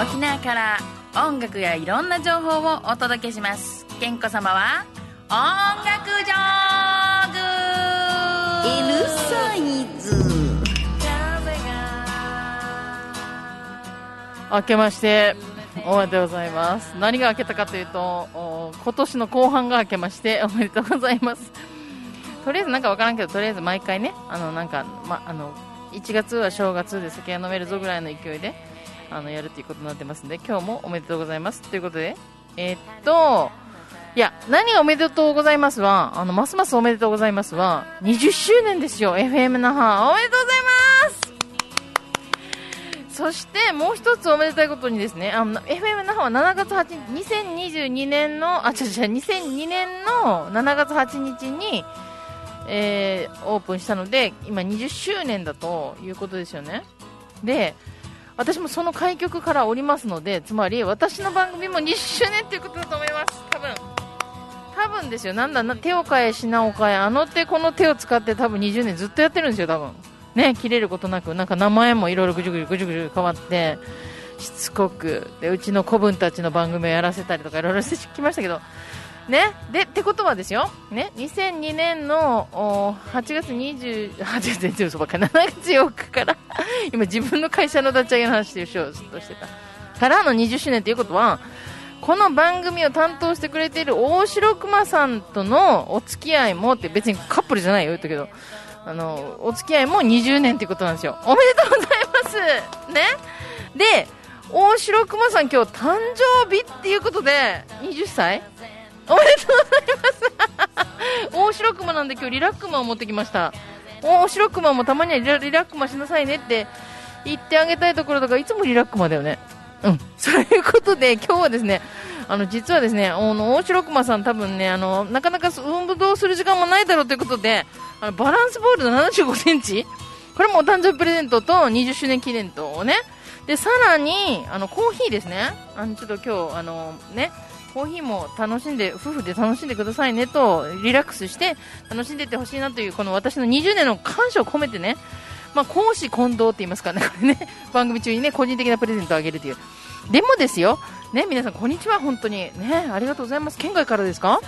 沖縄から音楽やいろんな情報をお届けします。健子様は音楽ジョーグ。L サイズ。明けましておめでとうございます。何が明けたかというとお今年の後半が明けましておめでとうございます。とりあえずなんかわからんけどとりあえず毎回ねあのなんか、ま、あの1月は正月で酒が飲めるぞぐらいの勢いであのやるということになってますんで今日もおめでとうございます。ということでえーっといや何がおめでとうございますはあのますますおめでとうございますは20周年ですよ FM 那覇。おめでとうございます。そしてもう一つおめでたいことにですね、あの FM 那覇は7月8日、2022年の、あ、違う違う、2002年の7月8日に、えーオープンしたので、今20周年だということですよね。で、私もその開局からおりますので、つまり私の番組も2周年ということだと思います。多分。多分ですよ。なんだな、手を変え、品を変え、あの手、この手を使って多分20年ずっとやってるんですよ、多分。ね、切れることなく、なんか名前もいろいろぐじゅぐじゅぐじゅぐじゅ変わって、しつこく、で、うちの子分たちの番組をやらせたりとかいろいろしてきましたけど、ね、で、ってことはですよ、ね、2002年のお8月28月全然嘘ばっか、7月4日から、今自分の会社の立ち上げの話をしようとしてた。からの20周年ということは、この番組を担当してくれている大城熊さんとのお付き合いもって別にカップルじゃないよ言ったけどあのお付き合いも20年ということなんですよ。おめでとうございます。ね。で大城熊さん今日誕生日っていうことで20歳おめでとうございます。大城熊なんで今日リラックマを持ってきました。大城熊もたまにはリラリラックマしなさいねって言ってあげたいところだからいつもリラックマだよね。うん、そういうことで今日はですねあの実はですねあの大城熊さん多分ねあのなかなか運動する時間もないだろうということであのバランスボールの75センチ？これもお誕生日プレゼントと20周年記念とね。でさらにあのコーヒーですね。あのちょっと今日あのねコーヒーも楽しんで夫婦で楽しんでくださいねとリラックスして楽しんでいってほしいなというこの私の20年の感謝を込めてねまあ、公私混同って言いますかね、ね、番組中にね、個人的なプレゼントをあげるという。でもですよ、ね、皆さん、こんにちは、本当に。ね、ありがとうございます。県外からですか？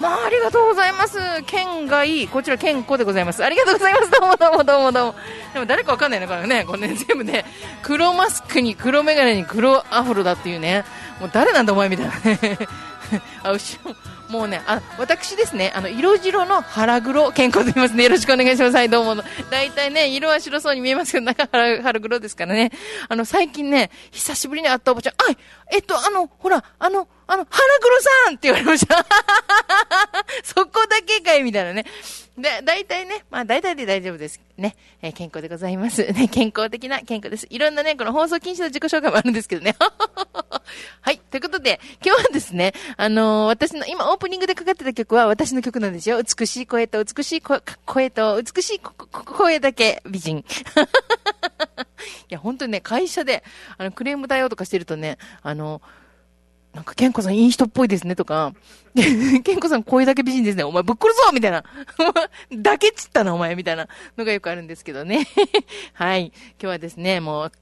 まあ、ありがとうございます。県外、こちら県子でございます。ありがとうございます。どうもどうもどうもどうも。でも誰かわかんないね、これね。これね、全部ね、黒マスクに黒メガネに黒アフロだっていうね。もう誰なんだお前みたいなね。あ、後ろ、もうね、あ、私ですね、あの、色白の腹黒健康と言いますね。よろしくお願いします。はい、どうも。大体ね、色は白そうに見えますけど、中腹腹黒ですからね。あの、最近ね、久しぶりに会ったおばちゃん、あい、えっと、あの、ほら、あの、あの、腹黒さんって言われました。そこだけかいみたいなね。で、大体ね、まあ大体で大丈夫です。ね。えー健康でございます。ね、健康的な健康です。いろんなね、この放送禁止の自己紹介もあるんですけどね。はい。ということで、今日はですね、あのー私の、今オープニングでかかってた曲は私の曲なんですよ。美しい声と美しい声と美しい声だけ美人。いや、本当にね、会社で、あの、クレームだよとかしてるとね、あの、なんか、ケンコさんいい人っぽいですねとか、ケンコさん声だけ美人ですね。お前ぶっ殺そうみたいな。だけっつったな、お前みたいなのがよくあるんですけどね。はい。今日はですね、もう、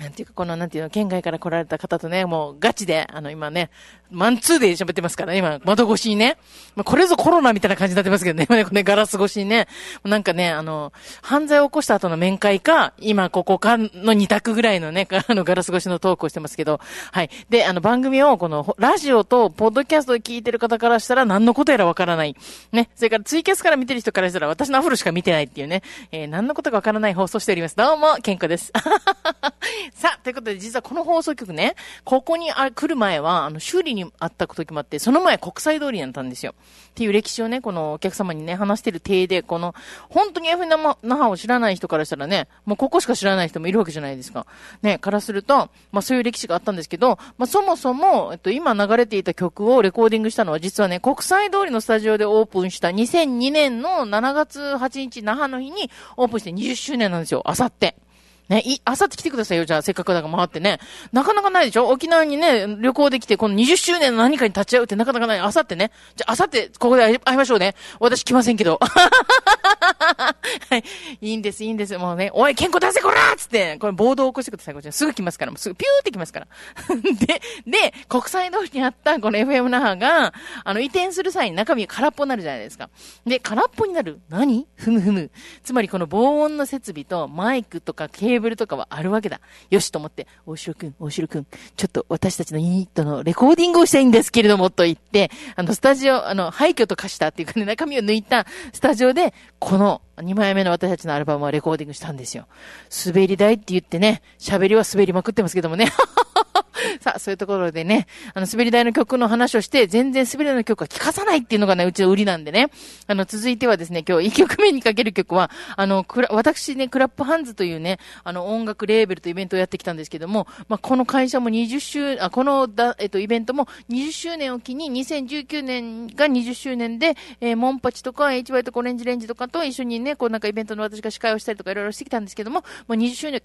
なんていうか、この、なんていうの、県外から来られた方とね、もうガチで、あの、今ね、マンツーで喋ってますからね、今、窓越しにね。まあ、これぞコロナみたいな感じになってますけどね、今ね、これガラス越しにね。なんかね、あの、犯罪を起こした後の面会か、今ここかの二択ぐらいのね、あの、ガラス越しのトークをしてますけど、はい。で、あの、番組を、この、ラジオと、ポッドキャストで聞いてる方からしたら、何のことやらわからない。ね。それから、ツイキャスから見てる人からしたら、私のアフロしか見てないっていうね、えー何のことかわからない放送しております。どうも、健康です。さあ、ということで、実はこの放送局ね、ここにあ来る前は、あの、修理にあった時もあって、その前国際通りになったんですよ。っていう歴史をね、このお客様にね、話してる体で、この、本当に F 那覇を知らない人からしたらね、もうここしか知らない人もいるわけじゃないですか。ね、からすると、まあそういう歴史があったんですけど、まあそもそも、えっと、今流れていた曲をレコーディングしたのは、実はね、国際通りのスタジオでオープンした2002年の7月8日、那覇の日にオープンして20周年なんですよ、あさって。ね、い、あさって来てくださいよ、じゃあ、せっかくだから回ってね。なかなかないでしょ？沖縄にね、旅行できて、この20周年の何かに立ち会うってなかなかない。あさってね。じゃあ、あさって、ここで会いましょうね。私来ませんけど。はい。いいんです、いいんです。もうね、おい、健康出せこらっつって、これ暴動起こしてください、こちら。すぐ来ますから、もうすぐピューって来ますから。で、で、国際通りにあったこの FM 那覇が、あの、移転する際に中身が空っぽになるじゃないですか。で、空っぽになる？何？ふむふむ。つまりこの防音の設備とマイクとかケーブルとかはあるわけだ。よしと思って、大城くん、大城くん、ちょっと私たちのユニットのレコーディングをしたいんですけれども、と言って、あの、スタジオ、あの、廃墟と化したっていうかね、中身を抜いたスタジオで、この2枚目の私たちのアルバムはレコーディングしたんですよ。滑り台って言ってね、喋りは滑りまくってますけどもね。さあ、そういうところでね、あの、滑り台の曲の話をして、全然滑り台の曲は聴かさないっていうのがね、うちの売りなんでね。あの、続いてはですね、今日1曲目にかける曲は、あの、クラ、私ね、クラップハンズというね、あの、音楽レーベルとイベントをやってきたんですけども、まあ、この会社も20周、あ、このだ、えっと、イベントも20周年を機に、2019年が20周年で、えー、モンパチとか、H バイとかオレンジレンジとかと一緒にね、こうなんかイベントの私が司会をしたりとかいろいろしてきたんですけども、もう20周年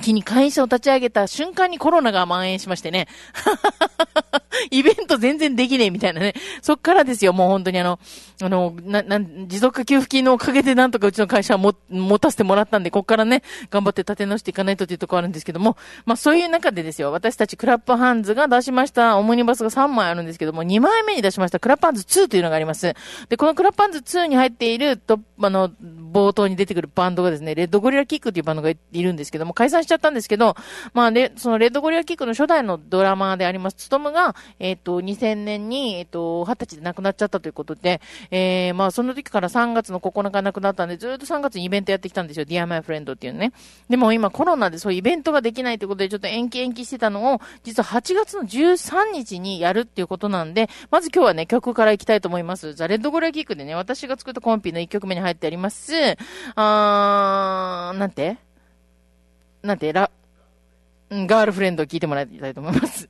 気に会社を立ち上げた瞬間にコロナが蔓延しましてね。イベント全然できねえみたいなね。そっからですよ、もう本当にあの、あの、な、な、持続化給付金のおかげでなんとかうちの会社はも、持たせてもらったんで、こっからね、頑張って立て直していかないとっていうところあるんですけども、まあそういう中でですよ、私たちクラップハンズが出しましたオムニバスが3枚あるんですけども、2枚目に出しましたクラップハンズ2というのがあります。で、このクラップハンズ2に入っていると、あの、冒頭に出てくるバンドがですね、レッドゴリラキックっていうバンドがいるんですけども、解散しちゃったんですけど、まあね、そのレッドゴリラキックの初代のドラマであります、つとむが、えっ、ー、と、2000年に、えっ、ー、と、20歳で亡くなっちゃったということで、えー、まあその時から3月の9日亡くなったんで、ずっと3月にイベントやってきたんですよ、Dear My Friend っていうね。でも今コロナでそういうイベントができないということで、ちょっと延期延期してたのを、実は8月の13日にやるっていうことなんで、まず今日はね、曲からいきたいと思います。ザ・レッドゴリラキックでね、私が作ったコンピの1曲目に入ってあります、あー、なんて？なんて、ラ、ガールフレンドを聞いてもらいたいと思います。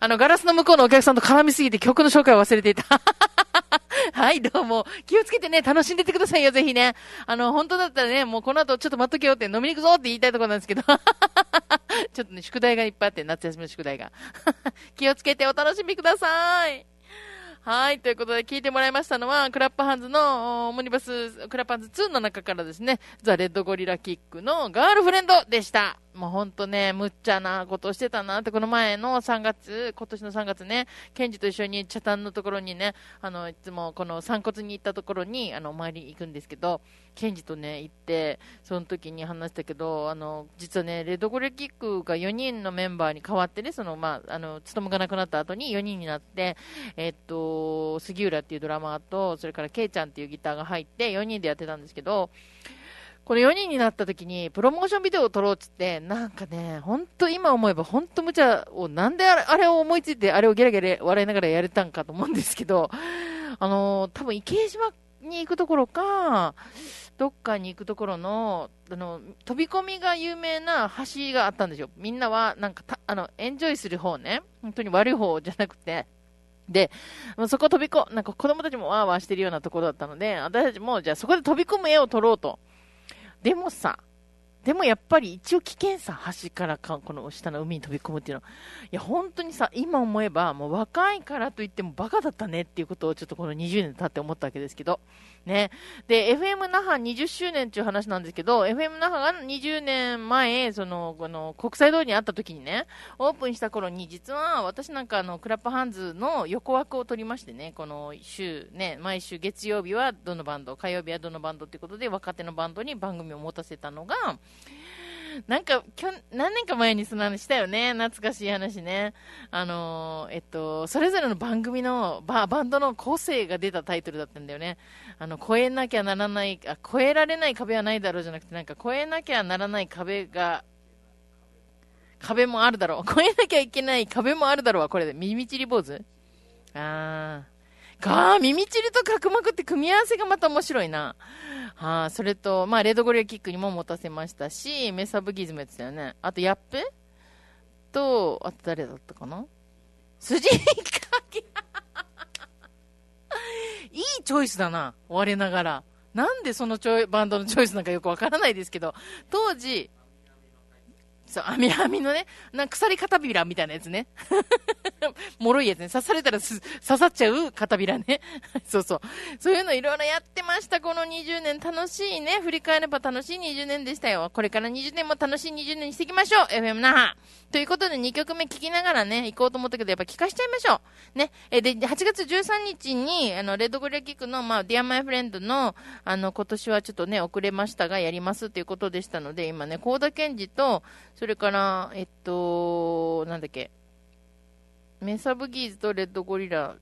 あの、ガラスの向こうのお客さんと絡みすぎて曲の紹介を忘れていた。はい、どうも。気をつけてね、楽しんでってくださいよ、ぜひね。あの、本当だったらね、もうこの後ちょっと待っとけよって飲みに行くぞって言いたいところなんですけど。ちょっとね、宿題がいっぱいあって、夏休みの宿題が。気をつけてお楽しみください。はい。ということで聞いてもらいましたのは、クラップハンズのオムニバス、クラップハンズ2の中からですね、ザ・レッドゴリラキックのガールフレンドでした。もうほんとね、むっちゃなことをしてたなって、この前の3月、今年の3月ね、ケンジと一緒に茶炭のところにね、あの、いつもこの散骨に行ったところに、あの、お参り行くんですけど、ケンジとね、行って、その時に話したけど、あの、実はね、レッドゴリラキックが4人のメンバーに変わってね、その、まあ、あの、務がなくなった後に4人になって、えっと、杉浦っていうドラマーと、それからケイちゃんっていうギターが入って、4人でやってたんですけど、この4人になった時に、プロモーションビデオを撮ろうっつって、なんかね、本当今思えば本当無茶を、なんであれあれを思いついて、あれをゲラゲラ笑いながらやれたんかと思うんですけど、あのー、多分池江島に行くところか、どっかに行くところの、あの、飛び込みが有名な橋があったんですよ。みんなは、なんかあの、エンジョイする方ね。本当に悪い方じゃなくて、で、そこ飛び込、なんか子供たちもわーわーしてるようなところだったので、私たちも、じゃあそこで飛び込む絵を撮ろうと。でもさ、でもやっぱり一応危険さ、橋からかこの下の海に飛び込むっていうのは、いや本当にさ、今思えば、もう若いからといってもバカだったねっていうことをちょっとこの20年経って思ったわけですけど、ね。で、FM 那覇20周年っていう話なんですけど、FM 那覇が20年前、その、この、国際通りにあった時にね、オープンした頃に、実は私なんかあの、クラップハンズの横枠を取りましてね、この週、ね、毎週月曜日はどのバンド、火曜日はどのバンドっていうことで、若手のバンドに番組を持たせたのが、なんか、きょ何年か前にその話したよね。懐かしい話ね。あのー、えっと、それぞれの番組のバ、バンドの個性が出たタイトルだったんだよね。あの、超えなきゃならない、あ、超えられない壁はないだろうじゃなくて、なんか超えなきゃならない壁が、壁もあるだろう。超えなきゃいけない壁もあるだろうわ、これで。耳ちり坊主？あー。か耳ちりと角膜って組み合わせがまた面白いな。はあ、それと、まあ、レッドゴリラキックにも持たせましたし、メサブギズもやってたよね。あと、ヤップ？と、あと誰だったかな？筋かけいいチョイスだな、我ながら。なんでそのチョイバンドのチョイスなんかよくわからないですけど、当時、そう、網網のね、な鎖片びらみたいなやつね。もろいやつね。刺されたら刺さっちゃう片びらね。そうそう。そういうのいろいろやってました。この20年楽しいね。振り返れば楽しい20年でしたよ。これから20年も楽しい20年にしていきましょう。FM 那覇。ということで2曲目聴きながらね、行こうと思ったけど、やっぱ聴かしちゃいましょう。ね。え、で、8月13日に、あの、レッドグレーキックの、まあ、ディアマイフレンドの、あの、今年はちょっとね、遅れましたが、やりますということでしたので、今ね、高田健二と、それから、えっと、なんだっけ、メサブギーズとレッドゴリラ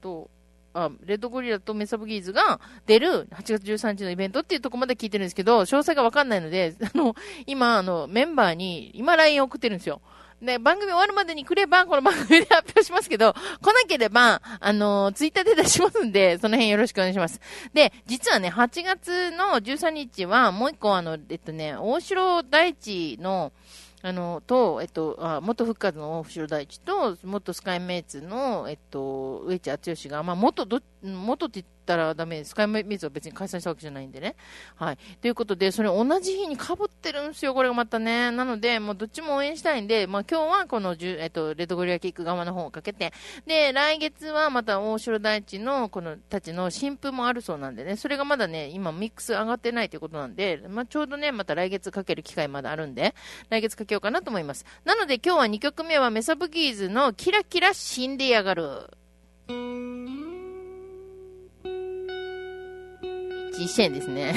と、あ、レッドゴリラとメサブギーズが出る8月13日のイベントっていうとこまで聞いてるんですけど、詳細がわかんないので、あの、今、あの、メンバーに、今 LINE 送ってるんですよ。で、番組終わるまでに来れば、この番組で発表しますけど、来なければ、あの、ツイッターで出しますんで、その辺よろしくお願いします。で、実はね、8月の13日は、もう一個あの、えっとね、大城大地の、あの、と、えっと、あ元復活の大城大地と、元スカイメイツの、えっと、植地厚吉が、まあ、元ど、元って言ったらダメです。スカイメイツは別に解散したわけじゃないんでね。はい。ということで、それ同じ日に被ってるんですよ、これがまたね。なので、もうどっちも応援したいんで、まあ、今日はこの、えっと、レッドゴリラキック側の方をかけて、で、来月はまた大城大地の、この、たちの新譜もあるそうなんでね、それがまだね、今ミックス上がってないということなんで、まあ、ちょうどね、また来月かける機会まだあるんで、来月かけようかなと思います。なので今日は2曲目はメサブギーズのキラキラ死んでやがる。実践ですね。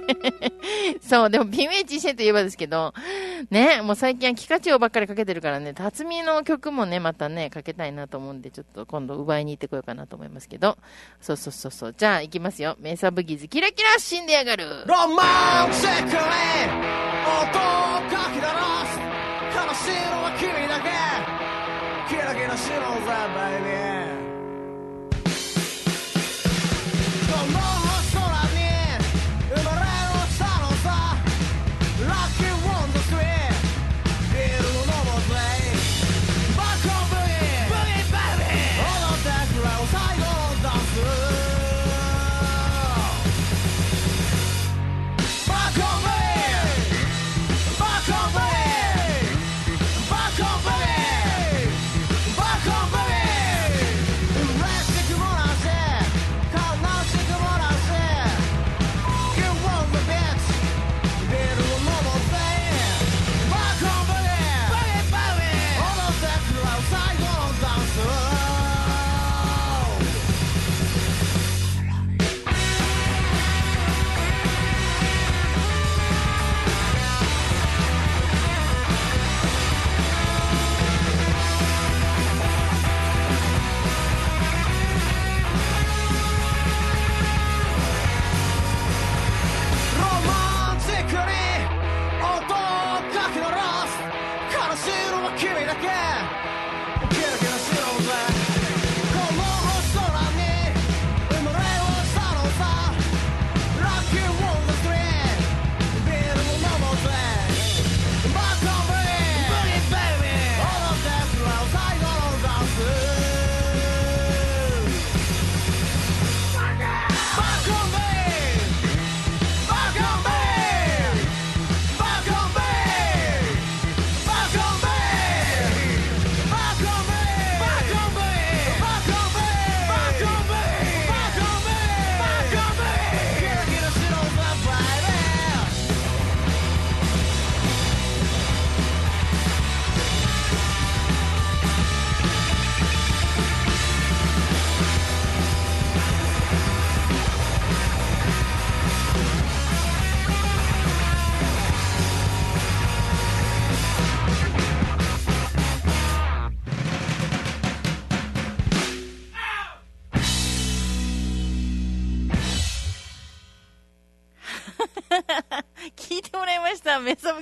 そう、でも、微妙実践といえばですけど、ね、もう最近はキカチオばっかりかけてるからね、辰巳の曲もね、またね、かけたいなと思うんで、ちょっと今度奪いに行ってこようかなと思いますけど、そうそうそうそう。じゃあ、行きますよ。メーサーブギーズ、キラキラ死んでやがる。ロマンチックに、音をかき鳴ら。悲しいのは君だけ。キラキラしろぜ、バイビー。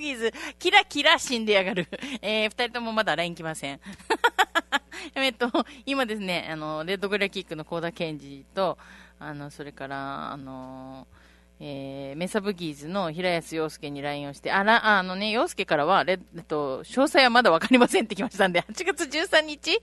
ギーズ、キラキラ死んでやがる。えー、二人ともまだ LINE 来ません。えっと、今ですね、あの、レッドグレーキックの高田健二と、あの、それから、あのーえー、メサブギーズの平安洋介に LINE をして、あら、あのね、洋介からは、えっと、詳細はまだわかりませんってきましたんで、8月13日、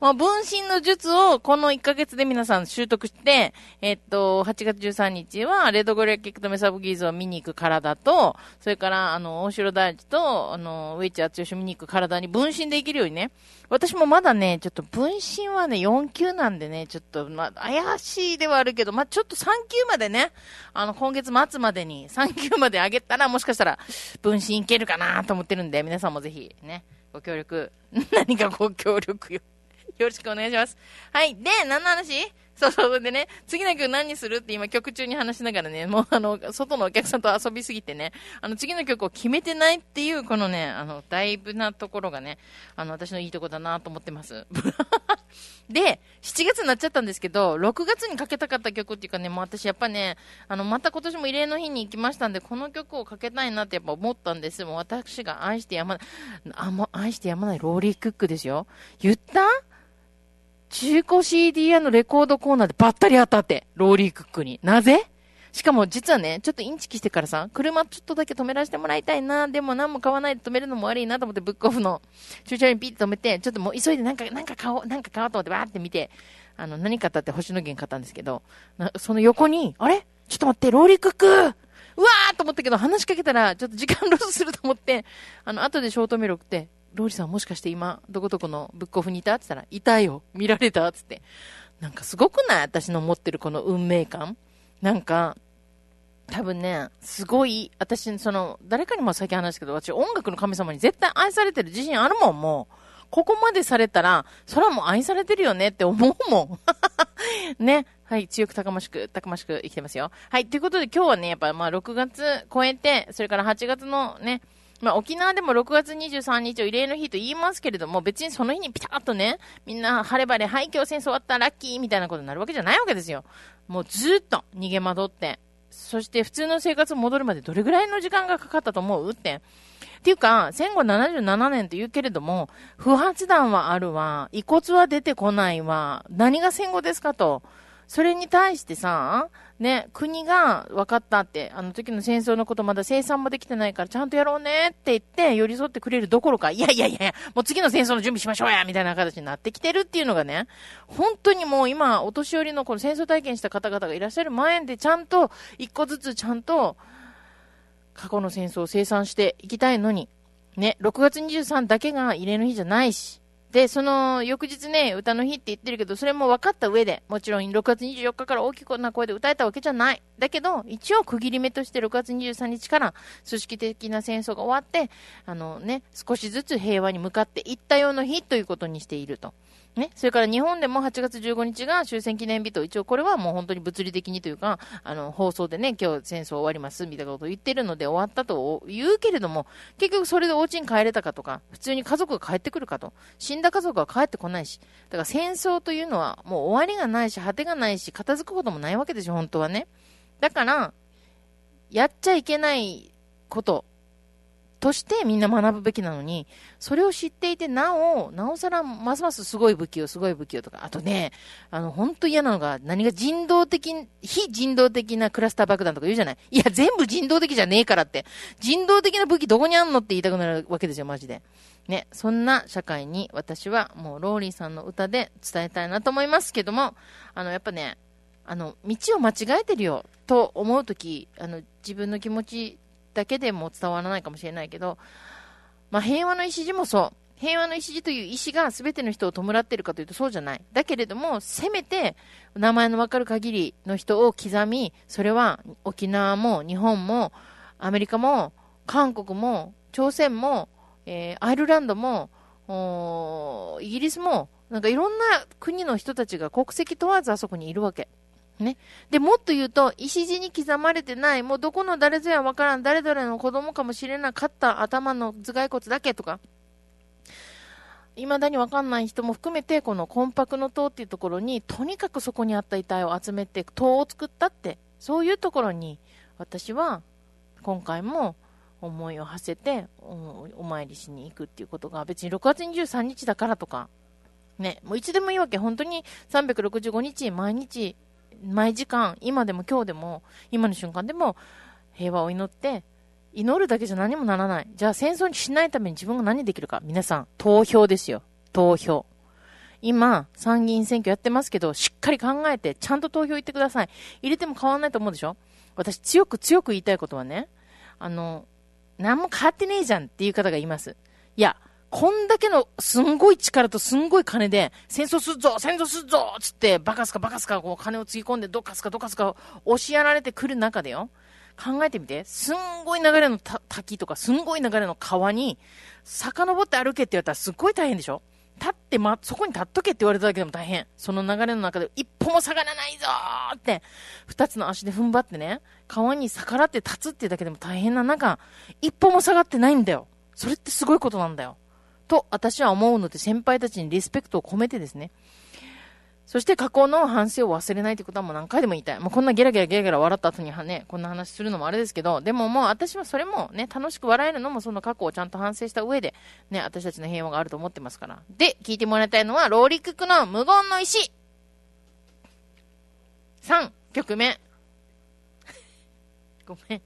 もう分身の術をこの1ヶ月で皆さん習得して、えっと、8月13日は、レッドゴリアキックとメサブギーズを見に行く体と、それから、あの、大城大地と、あの、ウェイチ厚吉見に行く体に分身できるようにね、私もまだね、ちょっと分身はね、4級なんでね、ちょっと、まあ、怪しいではあるけど、まあ、ちょっと3級までね、あの、今月月末までに3級まで上げたら、もしかしたら、分身いけるかなと思ってるんで、皆さんもぜひ、ね、ご協力、何かご協力よ。よろしくお願いします。はい。で、何の話？そうそう。でね、次の曲何にするって今曲中に話しながらね、もうあの、外のお客さんと遊びすぎてね、あの、次の曲を決めてないっていう、このね、あの、だいぶなところがね、あの、私のいいとこだなと思ってます。で、7月になっちゃったんですけど、6月にかけたかった曲っていうかね、もう私やっぱね、あの、また今年も異例の日に行きましたんで、この曲をかけたいなってやっぱ思ったんです。もう私が愛してやまない、あ、も愛してやまないローリークックですよ。言った？中古 CD 屋のレコードコーナーでばったり当たって、ローリークックに。なぜ？しかも実はね、ちょっとインチキしてからさ、車ちょっとだけ止めらせてもらいたいな、でも何も買わないで止めるのも悪いなと思ってブックオフの駐車場にピッと止めて、ちょっともう急いでなんか、なんか買おう、なんか買おうと思ってバーって見て、あの、何買ったって星野源買ったんですけど、その横に、あれ？ちょっと待って、ローリークック！うわーと思ったけど、話しかけたら、ちょっと時間ロスすると思って、あの、後でショートメール送って、ローリさんもしかして今、どこどこのブックオフにいた？って言ったら、いたよ。見られた？っつって。なんかすごくない？私の持ってるこの運命感。なんか、多分ね、すごい、私、その、誰かにも先話したけど、私音楽の神様に絶対愛されてる自信あるもん、もう。ここまでされたら、そらもう愛されてるよねって思うもん。ね。はい、強くたくましく、たくましく生きてますよ。はい、ということで今日はね、やっぱまあ6月超えて、それから8月のね、まあ、沖縄でも6月23日を慰霊の日と言いますけれども、別にその日にピタッとね、みんな晴れ晴れ、はい、今日戦争終わった、ラッキーみたいなことになるわけじゃないわけですよ。もうずっと逃げ惑って、そして普通の生活戻るまでどれぐらいの時間がかかったと思うって。っていうか、戦後77年と言うけれども、不発弾はあるわ、遺骨は出てこないわ、何が戦後ですかと。それに対してさ、ね、国が分かったって、あの時の戦争のことまだ生産もできてないからちゃんとやろうねって言って寄り添ってくれるどころか、いやいやいや、もう次の戦争の準備しましょうやみたいな形になってきてるっていうのがね、本当にもう今、お年寄りのこの戦争体験した方々がいらっしゃる前でちゃんと、一個ずつちゃんと、過去の戦争を生産していきたいのに、ね、6月23だけが慰霊の日じゃないし、で、その翌日ね、歌の日って言ってるけど、それも分かった上で、もちろん6月24日から大きな声で歌えたわけじゃない。だけど、一応区切り目として6月23日から組織的な戦争が終わって、あのね、少しずつ平和に向かっていったような日ということにしていると。ね、それから日本でも8月15日が終戦記念日と、一応これはもう本当に物理的にというか、あの、放送でね、今日戦争終わりますみたいなことを言ってるので終わったと言うけれども、結局それでお家に帰れたかとか、普通に家族が帰ってくるかと、死んだ家族は帰ってこないし、だから戦争というのはもう終わりがないし、果てがないし、片付くこともないわけでしょ、本当はね。だから、やっちゃいけないこと、としてみんな学ぶべきなのに、それを知っていて、なお、なおさら、ますますすごい武器を、すごい武器をとか、あとね、あの、本当嫌なのが、何が人道的、非人道的なクラスター爆弾とか言うじゃない？いや、全部人道的じゃねえからって。人道的な武器どこにあんのって言いたくなるわけですよ、マジで。ね、そんな社会に私はもうローリーさんの歌で伝えたいなと思いますけども、あの、やっぱね、あの、道を間違えてるよと思うとき、あの、自分の気持ちだけでも伝わらないかもしれないけど、まあ、平和の礎もそう。平和の礎という意志が全ての人を弔っているかというとそうじゃない。だけれども、せめて名前のわかる限りの人を刻み、それは沖縄も日本もアメリカも韓国も朝鮮も、えー、アイルランドもイギリスもなんかいろんな国の人たちが国籍問わずあそこにいるわけ。ね。で、もっと言うと、石地に刻まれてない、もうどこの誰ぞやわからん、誰々の子供かもしれなかった頭の頭蓋骨だけとか、未だにわかんない人も含めて、この魂魄の塔っていうところに、とにかくそこにあった遺体を集めて、塔を作ったって、そういうところに、私は、今回も、思いを馳せておお参りしに行くっていうことが別に6月23日だからとか、ね、もういつでもいいわけ。本当に365日、毎日、毎時間、今でも今日でも、今の瞬間でも平和を祈って、祈るだけじゃ何もならない。じゃあ戦争にしないために自分が何できるか。皆さん、投票ですよ。投票。今、参議院選挙やってますけど、しっかり考えて、ちゃんと投票行ってください。入れても変わんないと思うでしょ？私、強く強く言いたいことはね、あの、何も変わってねえじゃんっていう方がいます。いや、こんだけのすんごい力とすんごい金で、戦争するぞ戦争するぞつって、バカすかバカすかこう金をつぎ込んで、どっかすかどっかすか押しやられてくる中でよ。考えてみて。すんごい流れの滝とか、すんごい流れの川に、遡って歩けって言われたらすっごい大変でしょ？立って、ま、そこに立っとけって言われただけでも大変。その流れの中で一歩も下がらないぞーって、二つの足で踏ん張ってね、川に逆らって立つっていうだけでも大変な中、一歩も下がってないんだよ。それってすごいことなんだよ。と、私は思うので、先輩たちにリスペクトを込めてですね。そして過去の反省を忘れないってことはもう何回でも言いたい。もうこんなゲラゲラゲラゲラ笑った後にはね、こんな話するのもあれですけど、でももう私はそれもね、楽しく笑えるのもその過去をちゃんと反省した上で、ね、私たちの平和があると思ってますから。で、聞いてもらいたいのは、ローリッククの無言の石。3曲目。ごめん。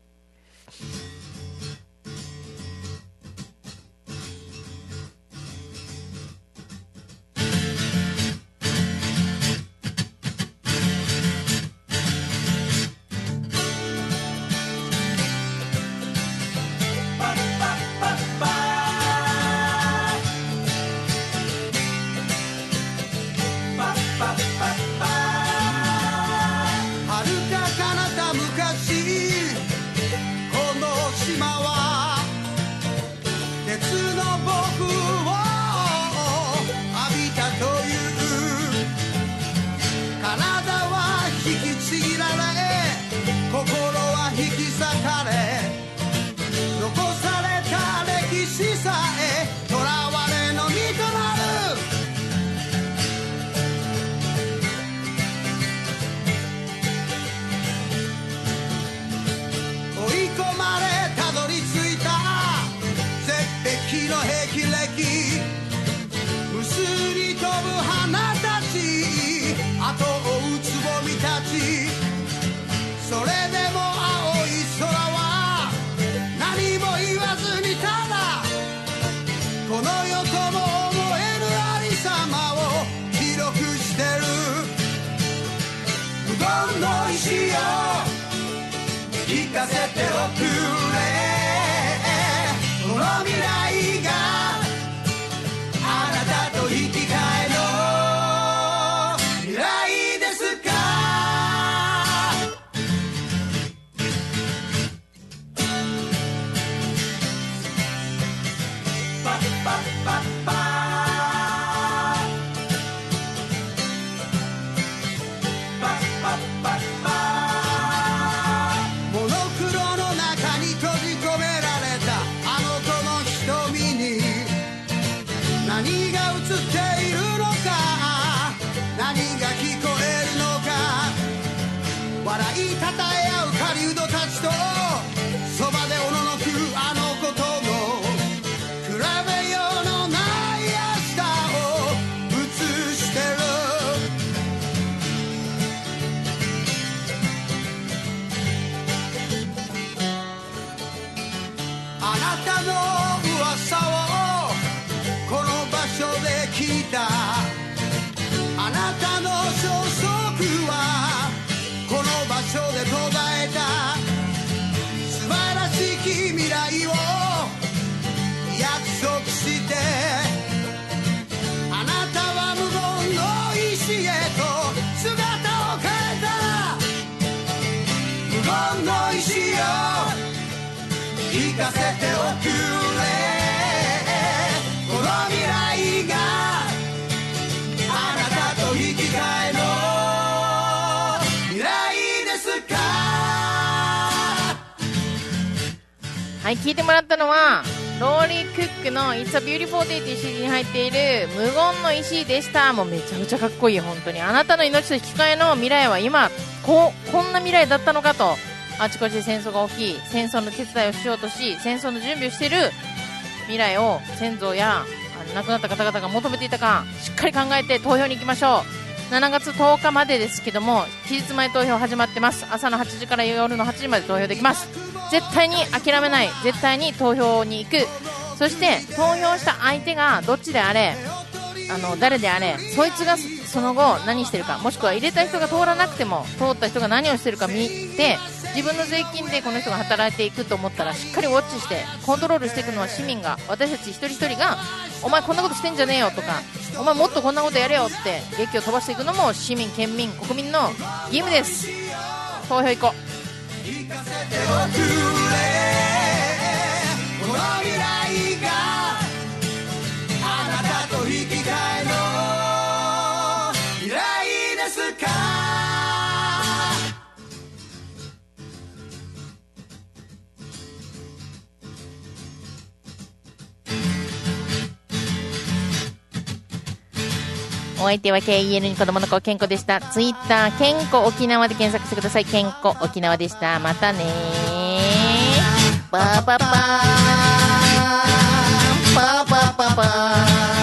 はい聞いてもらったのはローリー・クックの「It's a Beautiful Day」という CD に入っている「無言の石」でした。もうめちゃくちゃかっこいい本当に。あなたの命と引き換えの未来は今ここんな未来だったのかとあちこちで戦争が起き戦争の手伝いをしようとし戦争の準備をしている未来を先祖や亡くなった方々が求めていたかしっかり考えて投票に行きましょう。7月10日までですけども期日前投票始まってます。朝の8時から夜の8時まで投票できます。絶対に諦めない絶対に投票に行く。そして投票した相手がどっちであれあの誰であれそいつがその後何してるかもしくは入れた人が通らなくても通った人が何をしてるか見て自分の税金でこの人が働いていくと思ったらしっかりウォッチしてコントロールしていくのは市民が私たち一人一人がお前こんなことしてんじゃねえよとかお前もっとこんなことやれよって劇を飛ばしていくのも市民、県民、国民の義務です。投票行こう。聞かせておくれ。この未来お相手は KEN に子供の子、健康でした。ツイッター、健康沖縄で検索してください。健康沖縄でした。またねー。パーパパー。パーパパパー。